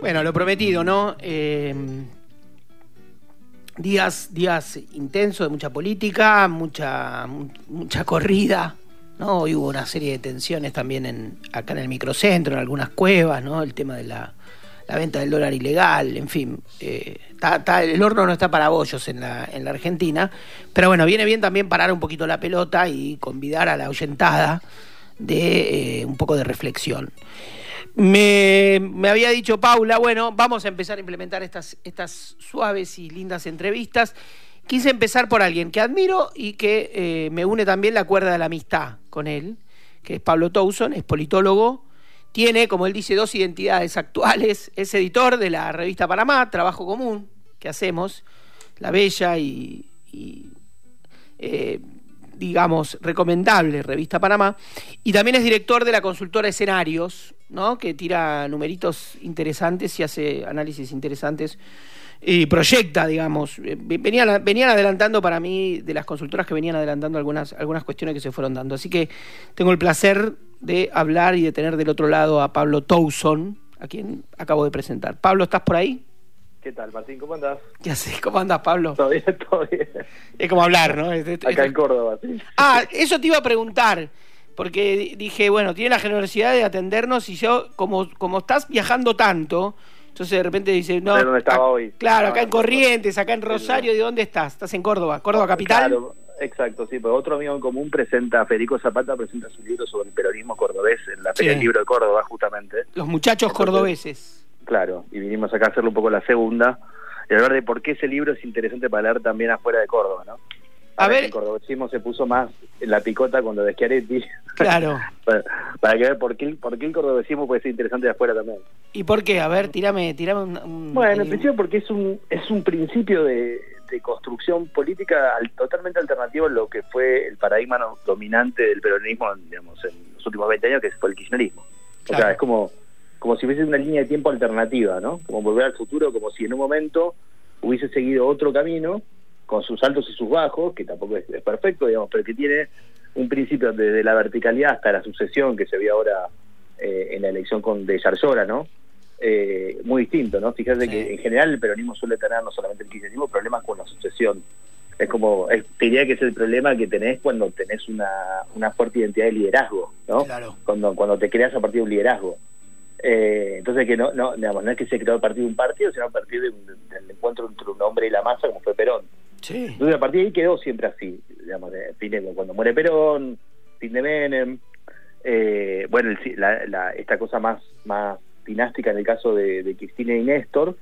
Bueno, lo prometido, ¿no? Eh, días, días intensos de mucha política, mucha, mucha corrida, ¿no? Hoy hubo una serie de tensiones también en, acá en el microcentro, en algunas cuevas, ¿no? El tema de la, venta del dólar ilegal, en fin. Eh, el horno no está para bollos en la, en la Argentina, pero bueno, viene bien también parar un poquito la pelota y convidar a la ahuyentada de eh, un poco de reflexión. Me, había dicho Paula, bueno, vamos a empezar a implementar estas, estas suaves y lindas entrevistas. Quise empezar por alguien que admiro y que eh, me une también la cuerda de la amistad con él, que es Pablo Towson, es politólogo, tiene, como él dice, dos identidades actuales, es editor de la revista Panamá, Trabajo Común, que hacemos, la bella y, y eh, digamos, recomendable revista Panamá, y también es director de la consultora Escenarios, ¿no? que tira numeritos interesantes y hace análisis interesantes y proyecta, digamos. Eh, venían, venían adelantando para mí, de las consultoras que venían adelantando algunas, algunas cuestiones que se fueron dando. Así que tengo el placer de hablar y de tener del otro lado a Pablo Towson, a quien acabo de presentar. Pablo, ¿estás por ahí? ¿Qué tal, Martín? ¿Cómo andás? ¿Qué haces? ¿Cómo andás, Pablo? Todo bien, todo bien. Es como hablar, ¿no? Acá en Córdoba, sí. Ah, eso te iba a preguntar, porque dije, bueno, tiene la generosidad de atendernos y yo, como, como estás viajando tanto, entonces de repente dice, no. ¿De dónde estaba hoy? Claro, acá en Corrientes, acá en Rosario, ¿de dónde estás? ¿Estás en Córdoba? ¿Córdoba capital? Claro, exacto, sí, pero otro amigo en común presenta, Federico Zapata presenta su libro sobre el peronismo cordobés en la Feria del Libro de Córdoba, justamente. Los muchachos cordobeses. Claro, y vinimos acá a hacerle un poco la segunda y hablar de por qué ese libro es interesante para leer también afuera de Córdoba, ¿no? A ver. El cordobesismo se puso más en la picota con lo de Schiaretti. Claro. para, para, que ver por qué, por qué el cordobesismo puede ser interesante de afuera también. ¿Y por qué? A ver, tirame, tirame un, un Bueno, en principio porque es un, es un principio de, de construcción política al, totalmente alternativo a lo que fue el paradigma no, dominante del peronismo, digamos, en los últimos 20 años, que fue el kirchnerismo. Claro. O sea, es como, como si hubiese una línea de tiempo alternativa, ¿no? Como volver al futuro, como si en un momento hubiese seguido otro camino con sus altos y sus bajos, que tampoco es, es perfecto, digamos, pero que tiene un principio desde la verticalidad hasta la sucesión que se vio ahora eh, en la elección con de Yarzora, ¿no? Eh, muy distinto, ¿no? Fíjate Sí. que en general el peronismo suele tener, no solamente el kirchnerismo, problemas con la sucesión. Es como, es, te diría que es el problema que tenés cuando tenés una, una fuerte identidad de liderazgo, ¿no? Claro. Cuando, cuando te creas a partir de un liderazgo. Eh, entonces que no, no, digamos, no es que se creó a partir de un partido, sino a partir de un- del encuentro entre un hombre y la masa, como fue Perón. Sí. Entonces a partir de ahí quedó siempre así, digamos, de, cuando muere Perón, fin de Menem, eh, bueno, el- la- la- esta cosa más, más dinástica en el caso de, de Cristina y Néstor,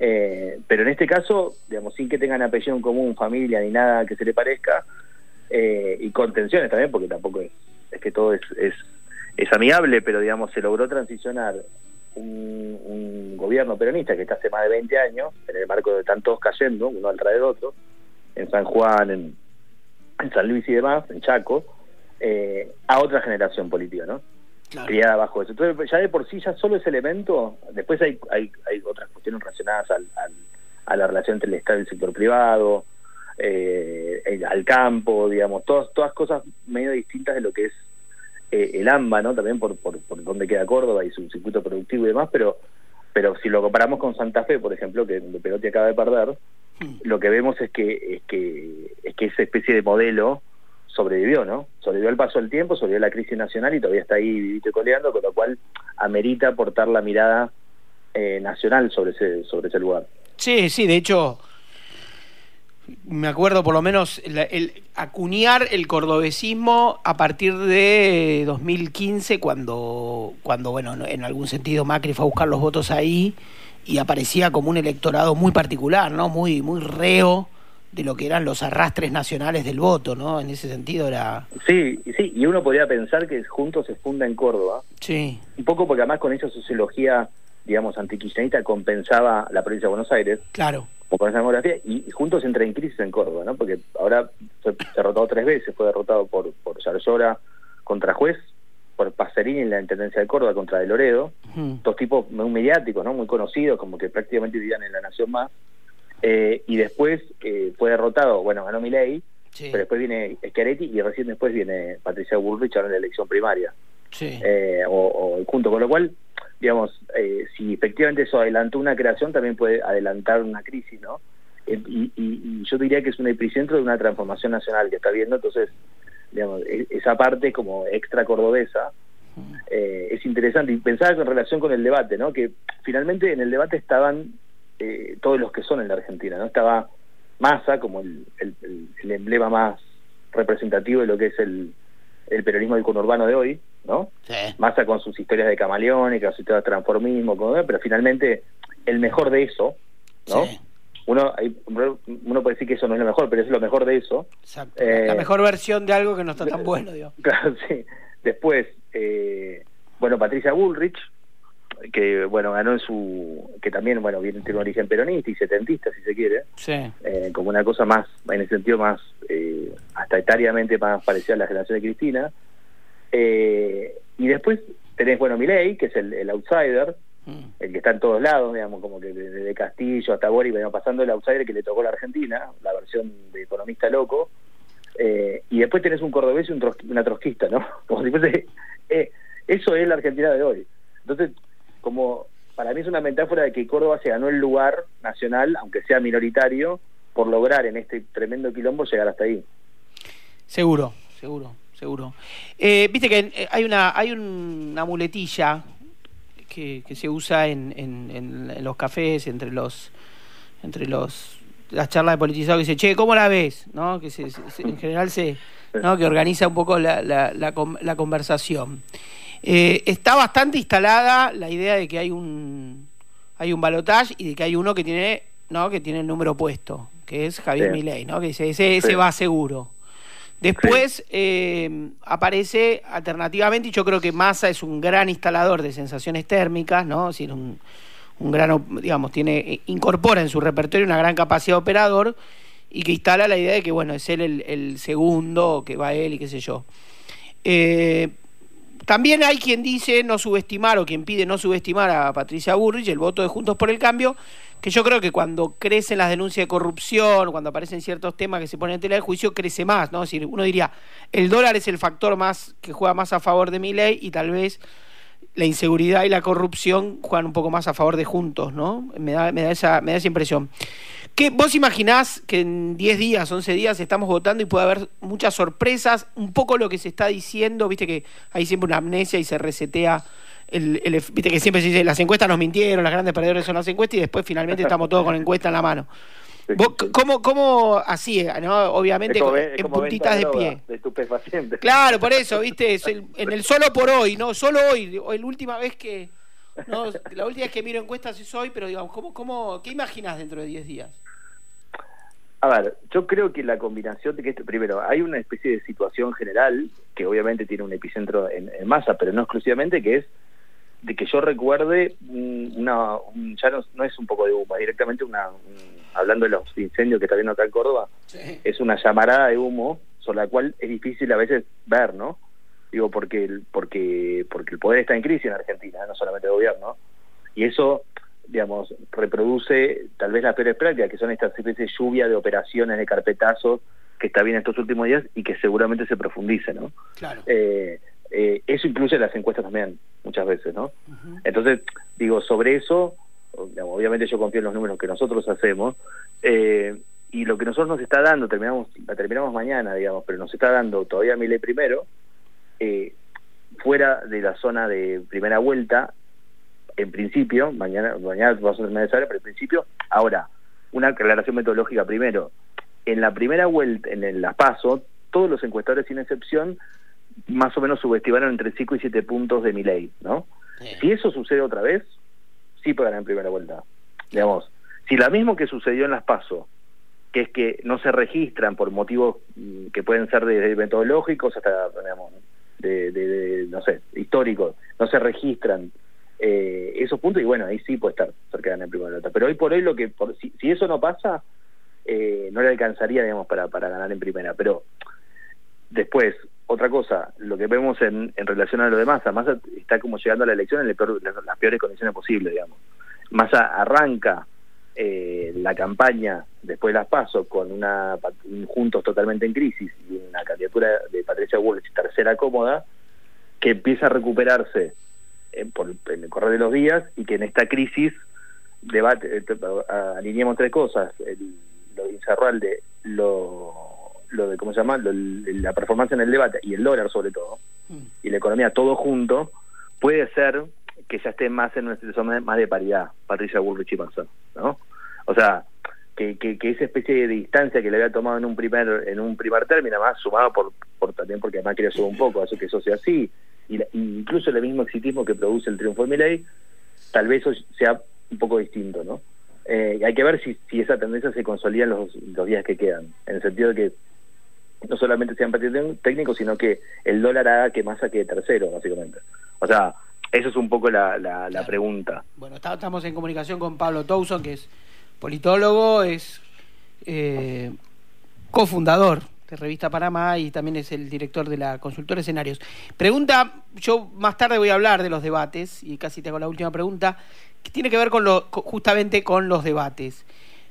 eh, pero en este caso, digamos, sin que tengan apellido en común, familia ni nada que se le parezca, eh, y con tensiones también, porque tampoco es, es que todo es, es, es amigable, pero digamos, se logró transicionar un, un gobierno peronista que está hace más de 20 años, en el marco de tantos cayendo, uno al través de otro, en San Juan, en, en San Luis y demás, en Chaco, eh, a otra generación política, ¿no? Claro. criada bajo eso. Entonces, ya de por sí, ya solo ese elemento, después hay, hay, hay otras cuestiones relacionadas al, al- a la relación entre el Estado y el sector privado, eh, el- al campo, digamos, todas, todas cosas medio distintas de lo que es eh, el AMBA, ¿no? También por, por, por donde queda Córdoba y su circuito productivo y demás, pero pero si lo comparamos con Santa Fe, por ejemplo, que Perotti acaba de perder, Hmm. lo que vemos es que es que es que esa especie de modelo sobrevivió, ¿no? Sobrevivió el paso del tiempo, sobrevivió la crisis nacional y todavía está ahí vivito y coleando, con lo cual amerita aportar la mirada eh, nacional sobre ese sobre ese lugar. Sí, sí, de hecho, me acuerdo por lo menos la- el, acuñar el cordobesismo a partir de 2015, cuando, cuando, bueno, no- en algún sentido Macri fue a buscar los votos ahí y aparecía como un electorado muy particular, ¿no? Muy, muy reo de lo que eran los arrastres nacionales del voto, ¿no? En ese sentido era... Sí, y sí, y uno podría pensar que juntos se funda en Córdoba, Sí, un poco porque además con esa sociología, digamos, antikirchnerista compensaba la provincia de Buenos Aires, claro. O con esa demografía, y, y juntos entra en crisis en Córdoba, ¿no? Porque ahora fue derrotado tres veces, fue derrotado por, por Yarzora contra Juez, por Pacerini en la Intendencia de Córdoba contra De Loredo, dos tipos muy mediáticos, ¿no? Muy conocidos, como que prácticamente vivían en la Nación Más, eh, y después eh, fue derrotado, bueno, ganó Milei, Sí, pero después viene Schiaretti y recién después viene Patricia Bullrich ahora en la elección primaria sí. eh, o, o junto, con lo cual digamos, eh, si efectivamente eso adelantó una creación, también puede adelantar una crisis, ¿no? Eh, y, yo diría que es un epicentro de una transformación nacional que está viendo, entonces, digamos, e, esa parte como extra cordobesa eh, es interesante. Y pensaba en relación con el debate, ¿no? Que finalmente en el debate estaban todos los que son en la Argentina, ¿no? Estaba Massa como el, el emblema más representativo de lo que es el, el peronismo del conurbano de hoy, ¿no? Sí. Massa con sus historias de camaleónica, sus historias de transformismo, pero finalmente el mejor de eso, ¿no? Uno, uno puede decir que eso no es lo mejor, pero es lo mejor de eso. Exacto. la eh, mejor versión de algo que no está tan bueno, digo. Claro, sí. Después, eh, bueno, Patricia Bullrich, que bueno ganó en su que también bueno viene tiene un origen peronista y setentista si se quiere sí. eh, como una cosa más en el sentido más eh, hasta etariamente más parecida a la generación de Cristina eh, y después tenés bueno Milei que es el, outsider mm. el que está en todos lados digamos como que desde Castillo hasta Boris bueno, pasando el outsider que le tocó la Argentina la versión de economista loco eh, y después tenés un cordobés y un una trotskista no como si fuese eh, eso es la Argentina de hoy entonces como para mí es una metáfora de que Córdoba se ganó el lugar nacional, aunque sea minoritario, por lograr en este tremendo quilombo llegar hasta ahí. Seguro, seguro, seguro. Eh, Viste que eh, hay una hay una muletilla que, se usa en, en, los cafés entre los entre los las charlas de politizados que dice, che, ¿cómo la ves? ¿No? Que en general se, ¿no? que organiza un poco la, la, la conversación. Eh, está bastante instalada la idea de que hay un hay un balotaje y de que hay uno que tiene no que tiene el número puesto que es Javier Milei no que dice ese, ese va seguro después eh, aparece alternativamente y yo creo que Massa es un gran instalador de sensaciones térmicas no es decir un, un gran digamos tiene incorpora en su repertorio una gran capacidad operador y que instala la idea de que bueno es él el, el segundo que va él y qué sé yo. Eh, también hay quien dice no subestimar o quien pide no subestimar a Patricia Burrich, el voto de Juntos por el Cambio, que yo creo que cuando crecen las denuncias de corrupción, cuando aparecen ciertos temas que se ponen en tela de juicio, crece más, ¿no? Es decir, uno diría, el dólar es el factor más que juega más a favor de mi ley y tal vez la inseguridad y la corrupción juegan un poco más a favor de Juntos, ¿no? Me da, me da, esa, me da esa impresión. ¿Qué, ¿Vos imaginás que en 10 días, 11 días estamos votando y puede haber muchas sorpresas? Un poco lo que se está diciendo, viste que hay siempre una amnesia y se resetea. El, viste que siempre se dice las encuestas nos mintieron, las grandes perdedores son las encuestas y después finalmente estamos todos con encuesta en la mano. ¿Cómo, ¿Cómo así, no? obviamente en puntitas de, pie? claro, por eso, viste, en el solo por hoy, ¿no? Solo hoy, la última vez que, no, la última vez que miro encuestas es hoy, pero digamos, ¿cómo, cómo, ¿qué imaginas dentro de 10 días? A ver, yo creo que la combinación de que esto, primero, hay una especie de situación general que obviamente tiene un epicentro en, masa, pero no exclusivamente, que es de que yo recuerde una, ya no, es un poco de humo, directamente una, hablando de los incendios que está viendo acá en Córdoba, es una llamarada de humo sobre la cual es difícil a veces ver, ¿no? Digo, porque el, porque, porque el poder está en crisis en Argentina, no solamente el gobierno, y eso digamos, reproduce tal vez las peores prácticas, que son estas especies de lluvia de operaciones, de carpetazos, que está bien estos últimos días y que seguramente se profundice, ¿no? Claro. Eh, eh, eso incluye las encuestas también, muchas veces, ¿no? Entonces, digo, sobre eso, obviamente yo confío en los números que nosotros hacemos, eh, y lo que nosotros nos está dando, terminamos la terminamos mañana, digamos, pero nos está dando todavía ley primero, fuera de la zona de primera vuelta, en principio, mañana, mañana vamos a terminar de saber, pero en principio, ahora, una aclaración metodológica primero. En la primera vuelta, en el, la PASO, todos los encuestadores sin excepción más o menos subestimaron entre 5 y 7 puntos de mi ley, ¿no? Si eso sucede otra vez, sí puede ganar en primera vuelta. Digamos, si lo mismo que sucedió en las PASO, que es que no se registran por motivos mm, que pueden ser de metodológicos hasta, digamos, de, de, no sé, históricos, no se registran eh, esos puntos y bueno, ahí sí puede estar cerca de ganar primera vuelta. Pero hoy por hoy lo que, si, eso no pasa, eh, no le alcanzaría, digamos, para, para ganar en primera. Pero después, otra cosa, lo que vemos en, relación a lo de Massa, Massa está como llegando a la elección en las peores condiciones posibles, digamos. Massa arranca eh, la campaña después de las PASO con una Juntos totalmente en crisis y una candidatura de Patricia Bullrich tercera cómoda, que empieza a recuperarse en, por, el correr de los días y que en esta crisis debate eh, alineemos tres cosas lo de Incerralde lo, lo de cómo se llama lo, la performance en el debate y el dólar sobre todo mm. y la economía todo junto puede ser que ya esté más en una situación más de paridad Patricia Bullrich y Massa ¿no? o sea que, que, que, esa especie de distancia que le había tomado en un primer en un primer término más sumado por, por también porque además subir un poco eso que eso sea así y, incluso el mismo exitismo que produce el triunfo de Milei tal vez eso sea un poco distinto no eh, hay que ver si, si esa tendencia se consolida en los, los días que quedan en el sentido de que no solamente sean partidos técnicos sino que el dólar haga que más saque tercero básicamente o sea eso es un poco la, la, la pregunta bueno estamos en comunicación con Pablo Towson que es politólogo, es eh, cofundador de Revista Panamá y también es el director de la consultora Escenarios. Pregunta, yo más tarde voy a hablar de los debates y casi tengo la última pregunta, que tiene que ver con lo, justamente con los debates.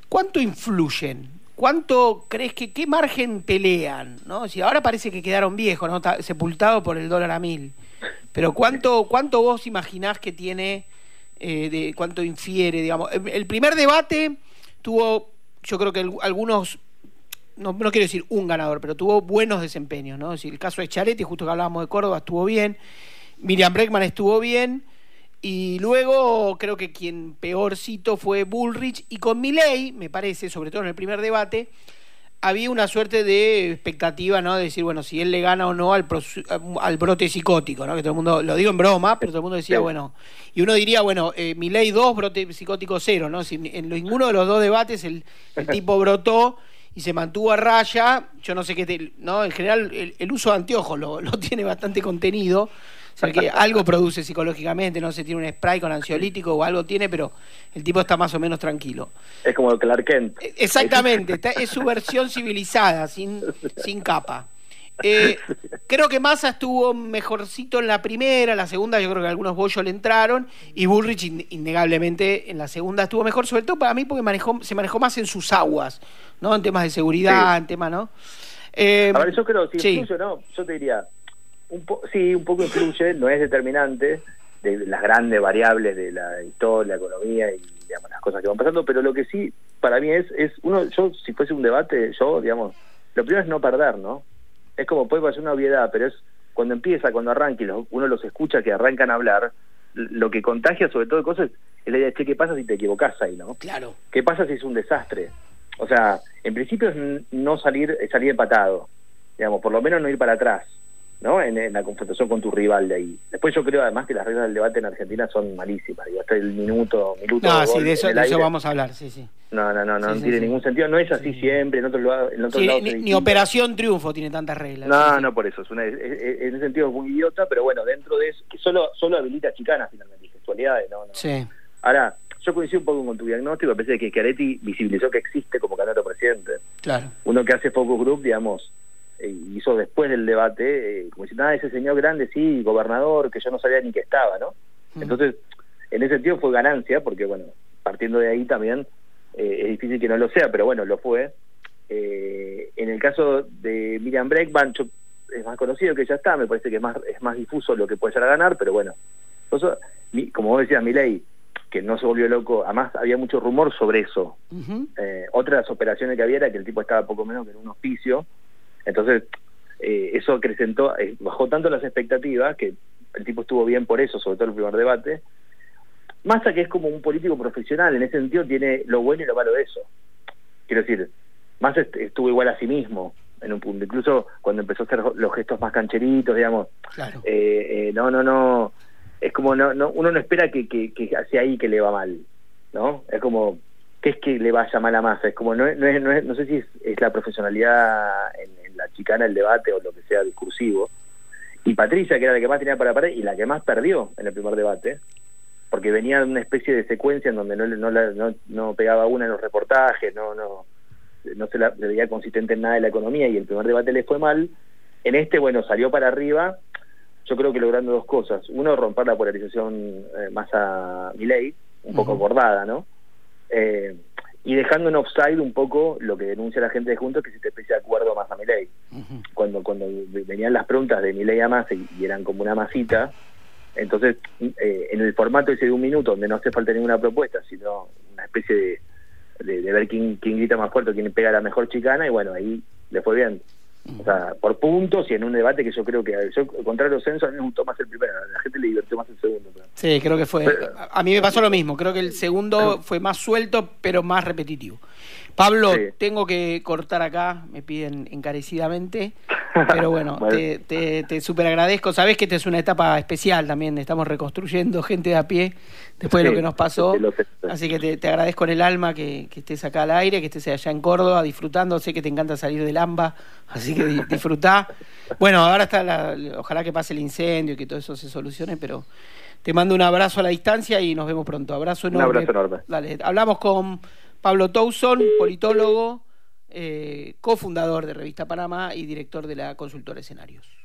¿Cuánto influyen? ¿Cuánto crees que qué margen pelean? ¿no? Si ahora parece que quedaron viejos, ¿no? sepultados por el dólar a mil. Pero ¿cuánto, cuánto vos imaginás que tiene eh, de cuánto infiere, digamos. El primer debate tuvo, yo creo que algunos, no, quiero decir un ganador, pero tuvo buenos desempeños, ¿no? Es el caso de Charetti, justo que hablábamos de Córdoba, estuvo bien, Miriam Breckman estuvo bien, y luego creo que quien peorcito fue Bullrich, y con Milley, me parece, sobre todo en el primer debate, había una suerte de expectativa, ¿no? De decir, bueno, si él le gana o no al, al brote psicótico, ¿no? Que todo el mundo, lo digo en broma, pero todo el mundo decía, bueno, y uno diría, bueno, eh, mi ley 2, brote psicótico 0, ¿no? Si en ninguno de los dos debates el, tipo brotó y se mantuvo a raya, yo no sé qué, ¿no? En general el, uso de anteojos lo, lo tiene bastante contenido sea que algo produce psicológicamente, no sé, tiene un spray con ansiolítico o algo tiene, pero el tipo está más o menos tranquilo. Es como el Clark Kent. Eh, exactamente, es su versión civilizada, sin, sin capa. Eh, creo que Massa estuvo mejorcito en la primera, la segunda yo creo que algunos bollos le entraron y Bullrich innegablemente en la segunda estuvo mejor, sobre todo para mí porque manejó, se manejó más en sus aguas, ¿no? En temas de seguridad, en temas, ¿no? Eh, a ver, yo creo, si sí. ¿no? Yo te diría, un sí, un poco influye, no es determinante de las grandes variables de la historia, la economía y digamos, las cosas que van pasando, pero lo que sí para mí es, es uno, yo si fuese un debate, yo, digamos, lo primero es no perder, ¿no? Es como puede parecer una obviedad, pero es cuando empieza, cuando arranca y uno los escucha que arrancan a hablar, lo que contagia sobre todo de cosas es la idea de, che, ¿qué pasa si te equivocás ahí, no? Claro. ¿Qué pasa si es un desastre? O sea, en principio es no salir, salir empatado, digamos, por lo menos no ir para atrás ¿no? En, la confrontación con tu rival de ahí. Después yo creo además que las reglas del debate en Argentina son malísimas, digo, hasta el minuto, minuto No, sí, de eso, vamos a hablar, sí, sí. No, no, no, no, tiene ningún sentido, no es así siempre, en otro lado, en otro lado ni, ni, Operación Triunfo tiene tantas reglas. No, no por eso, es una, en ese sentido es muy idiota, pero bueno, dentro de eso, que solo solo habilita chicanas finalmente, gestualidades, no, no. Sí. Ahora, yo coincido un poco con tu diagnóstico, a pesar de que Chiaretti visibilizó que existe como candidato presidente. Claro. Uno que hace focus group, digamos, hizo después del debate, eh, como diciendo, ah, ese señor grande, sí, gobernador, que yo no sabía ni que estaba, ¿no? Mm. Entonces, en ese sentido fue ganancia, porque bueno, partiendo de ahí también eh, es difícil que no lo sea, pero bueno, lo fue. en el caso de Miriam Breckman, es más conocido que ya está, me parece que es más, es más difuso lo que puede llegar a ganar, pero bueno, como vos decías, ley que no se volvió loco, además había mucho rumor sobre eso. otra de las operaciones que había era que el tipo estaba poco menos que en un hospicio, entonces, eh, eso acrecentó, eh, bajó tanto las expectativas que el tipo estuvo bien por eso, sobre todo el primer debate. Massa que es como un político profesional, en ese sentido tiene lo bueno y lo malo de eso. Quiero decir, Massa estuvo igual a sí mismo en un punto, incluso cuando empezó a hacer los gestos más cancheritos, digamos. Claro. Eh, no, no, no, es como no, no uno no espera que, que, que hacia ahí que le va mal, ¿no? Es como ¿qué es que le vaya mal a Massa? Es como, no, no, es, no, es, no sé si es, la profesionalidad en, la chicana, el debate o lo que sea discursivo. Y Patricia, que era la que más tenía para pared y la que más perdió en el primer debate, porque venía de una especie de secuencia en donde no, no, no, no pegaba una en los reportajes, no, no, no se la, veía consistente en nada de la economía y el primer debate le fue mal. En este, bueno, salió para arriba, yo creo que logrando dos cosas. Uno, romper la polarización eh, más a un poco bordada, ¿no? Eh, y dejando en offside un poco lo que denuncia la gente de Juntos, que es esta especie de acuerdo más a mi cuando, cuando venían las preguntas de mi ley a más y, eran como una masita, Entonces, eh, en el formato ese de un minuto, donde no hace falta ninguna propuesta, sino una especie de, de, ver quién, quién grita más fuerte, quién pega la mejor chicana, y bueno, ahí le fue bien. O sea, por puntos y en un debate que yo creo que, yo, contrario censo, a mí me gustó más el primero, a la gente le divirtió más el segundo. Sí, creo que fue. a mí me pasó lo mismo, creo que el segundo fue más suelto, pero más repetitivo. Pablo, tengo que cortar acá, me piden encarecidamente, pero bueno, Te, te, super agradezco. Sabes que esta es una etapa especial también, estamos reconstruyendo gente de a pie después de lo que nos pasó. Así que te, agradezco en el alma que, estés acá al aire, que estés allá en Córdoba disfrutando. Sé que te encanta salir del AMBA, así que disfrutá. Bueno, ahora está la, ojalá que pase el incendio y que todo eso se solucione, pero te mando un abrazo a la distancia y nos vemos pronto. Abrazo enorme. Un abrazo enorme. Dale, hablamos con Pablo Towson, politólogo, eh, cofundador de Revista Panamá y director de la consultora Escenarios.